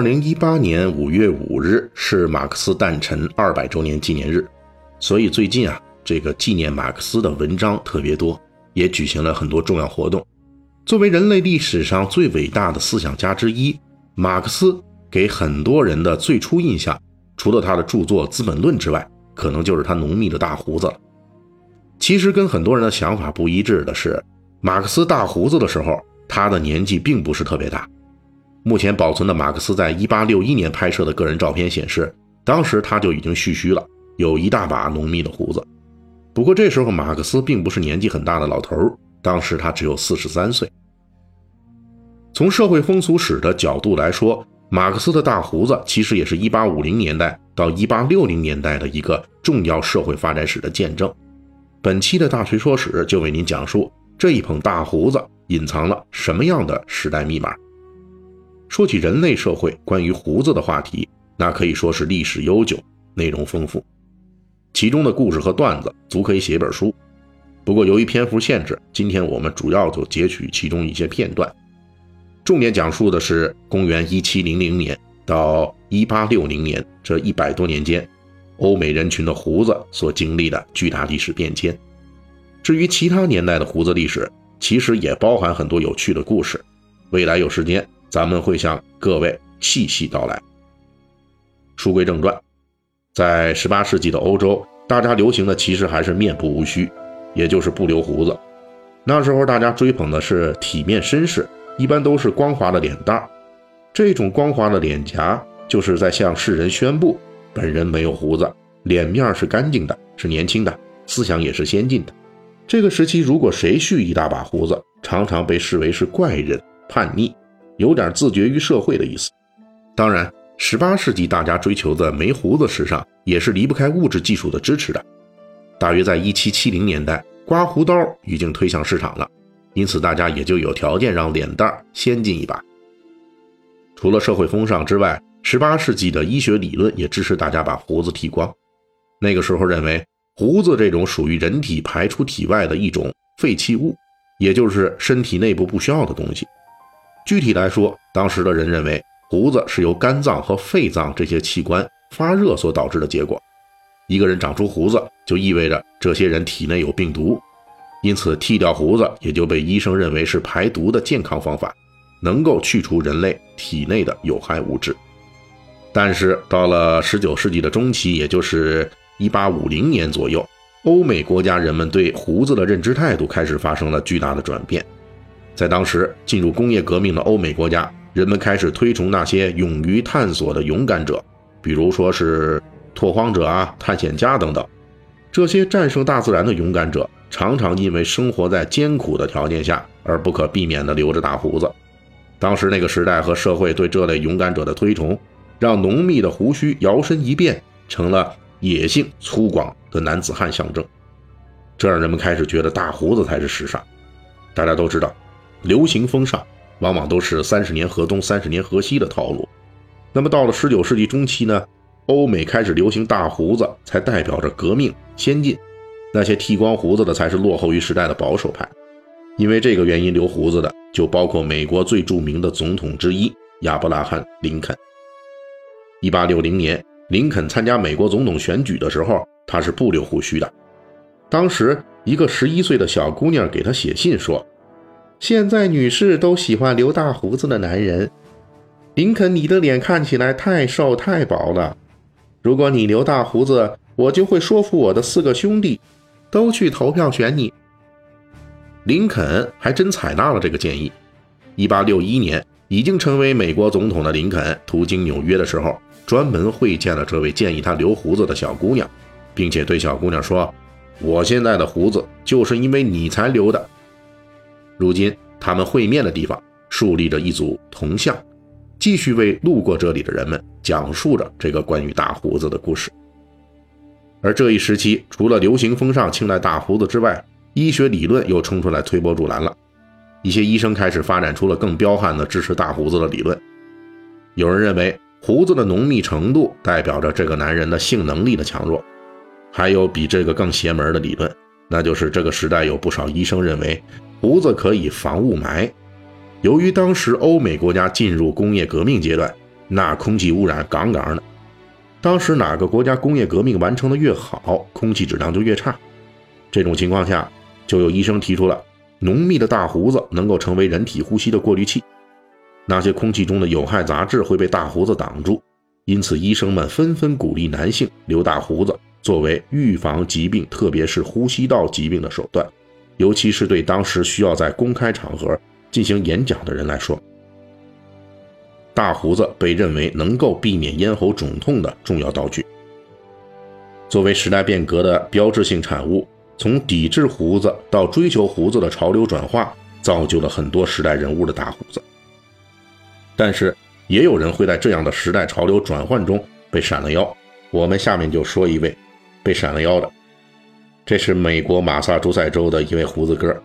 二零一八年五月五日是马克思诞辰二百周年纪念日，所以最近啊，这个纪念马克思的文章特别多，也举行了很多重要活动。作为人类历史上最伟大的思想家之一，马克思给很多人的最初印象，除了他的著作《资本论》之外，可能就是他浓密的大胡子了。其实跟很多人的想法不一致的是，马克思大胡子的时候，他的年纪并不是特别大。目前保存的马克思在1861年拍摄的个人照片显示，当时他就已经蓄须了，有一大把浓密的胡子。不过这时候马克思并不是年纪很大的老头，当时他只有43岁。从社会风俗史的角度来说，马克思的大胡子其实也是一850年代到1860年代的一个重要社会发展史的见证。本期的大锤说史就为您讲述这一捧大胡子隐藏了什么样的时代密码。说起人类社会关于胡子的话题，那可以说是历史悠久，内容丰富，其中的故事和段子足可以写一本书。不过由于篇幅限制，今天我们主要就截取其中一些片段，重点讲述的是公元一七零零年到一八六零年这一百多年间，欧美人群的胡子所经历的巨大历史变迁。至于其他年代的胡子历史，其实也包含很多有趣的故事。未来有时间。咱们会向各位细细道来。书归正传，在十八世纪的欧洲，大家流行的其实还是面部无须，也就是不留胡子。那时候大家追捧的是体面绅士，一般都是光滑的脸蛋儿。这种光滑的脸颊，就是在向世人宣布本人没有胡子，脸面是干净的，是年轻的，思想也是先进的。这个时期，如果谁蓄一大把胡子，常常被视为是怪人、叛逆。有点自绝于社会的意思。当然，十八世纪大家追求的没胡子时尚也是离不开物质技术的支持的。大约在一七七零年代，刮胡刀已经推向市场了，因此大家也就有条件让脸蛋先进一把。除了社会风尚之外，十八世纪的医学理论也支持大家把胡子剃光。那个时候认为，胡子这种属于人体排出体外的一种废弃物，也就是身体内部不需要的东西。具体来说，当时的人认为胡子是由肝脏和肺脏这些器官发热所导致的结果。一个人长出胡子，就意味着这些人体内有病毒，因此剃掉胡子也就被医生认为是排毒的健康方法，能够去除人类体内的有害物质。但是到了19世纪的中期，也就是1850年左右，欧美国家人们对胡子的认知态度开始发生了巨大的转变。在当时进入工业革命的欧美国家，人们开始推崇那些勇于探索的勇敢者，比如说是拓荒者啊、探险家等等。这些战胜大自然的勇敢者，常常因为生活在艰苦的条件下，而不可避免地留着大胡子。当时那个时代和社会对这类勇敢者的推崇，让浓密的胡须摇身一变成了野性粗犷的男子汉象征，这让人们开始觉得大胡子才是时尚。大家都知道。流行风尚往往都是三十年河东三十年河西的套路。那么到了十九世纪中期呢，欧美开始流行大胡子，才代表着革命先进。那些剃光胡子的才是落后于时代的保守派。因为这个原因留胡子的就包括美国最著名的总统之一亚伯拉罕·林肯。一八六零年，林肯参加美国总统选举的时候，他是不留胡须的。当时一个十一岁的小姑娘给他写信说。现在女士都喜欢留大胡子的男人，林肯，你的脸看起来太瘦太薄了。如果你留大胡子，我就会说服我的四个兄弟，都去投票选你。林肯还真采纳了这个建议。一八六一年，已经成为美国总统的林肯途经纽约的时候，专门会见了这位建议他留胡子的小姑娘，并且对小姑娘说：“我现在的胡子就是因为你才留的。”如今，他们会面的地方竖立着一组铜像，继续为路过这里的人们讲述着这个关于大胡子的故事。而这一时期，除了流行风尚青睐大胡子之外，医学理论又冲出来推波助澜了。一些医生开始发展出了更彪悍的支持大胡子的理论。有人认为，胡子的浓密程度代表着这个男人的性能力的强弱。还有比这个更邪门的理论，那就是这个时代有不少医生认为，胡子可以防雾霾。由于当时欧美国家进入工业革命阶段，那空气污染杠杠的。当时哪个国家工业革命完成的越好，空气质量就越差。这种情况下，就有医生提出了，浓密的大胡子能够成为人体呼吸的过滤器，那些空气中的有害杂质会被大胡子挡住。因此，医生们纷纷鼓励男性留大胡子，作为预防疾病，特别是呼吸道疾病的手段，尤其是对当时需要在公开场合进行演讲的人来说。大胡子被认为能够避免咽喉肿痛的重要道具。作为时代变革的标志性产物，从抵制胡子到追求胡子的潮流转化，造就了很多时代人物的大胡子。但是，也有人会在这样的时代潮流转换中被闪了腰。我们下面就说一位被闪了腰的，这是美国马萨诸塞州的一位胡子哥，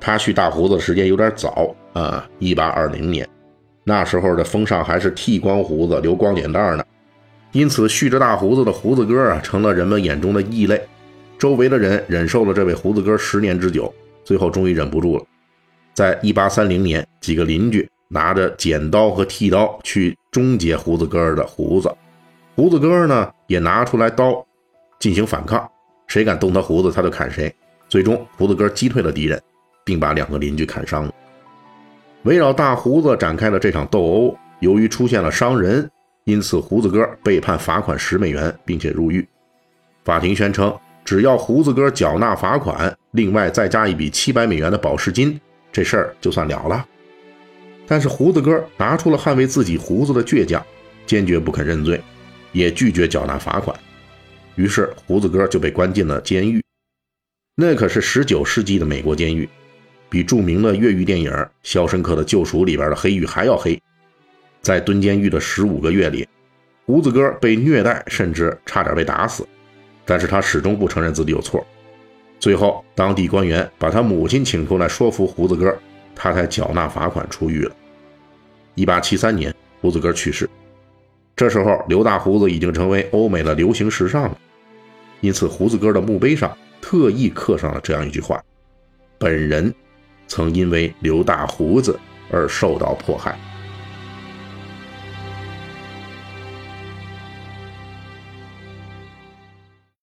他蓄大胡子的时间有点早啊，一八二零年。那时候的风尚还是剃光胡子、留光脸蛋呢，因此蓄着大胡子的胡子哥啊，成了人们眼中的异类。周围的人忍受了这位胡子哥十年之久，最后终于忍不住了。在一八三零年，几个邻居拿着剪刀和剃刀去终结胡子哥的胡子，胡子哥呢也拿出来刀进行反抗，谁敢动他胡子，他就砍谁。最终，胡子哥击退了敌人，并把两个邻居砍伤了。围绕大胡子展开了这场斗殴，由于出现了伤人，因此胡子哥被判罚款十美元，并且入狱。法庭宣称，只要胡子哥缴纳罚款，另外再加一笔七百美元的保释金，这事儿就算了了。但是胡子哥拿出了捍卫自己胡子的倔强，坚决不肯认罪，也拒绝缴纳罚款。于是胡子哥就被关进了监狱，那可是十九世纪的美国监狱。比著名的越狱电影《肖申克的救赎》里边的黑狱还要黑。在蹲监狱的十五个月里，胡子哥被虐待，甚至差点被打死，但是他始终不承认自己有错。最后，当地官员把他母亲请出来说服胡子哥，他才缴纳罚款出狱了。一八七三年，胡子哥去世，这时候留大胡子已经成为欧美的流行时尚了，因此胡子哥的墓碑上特意刻上了这样一句话：“本人。”曾因为留大胡子而受到迫害。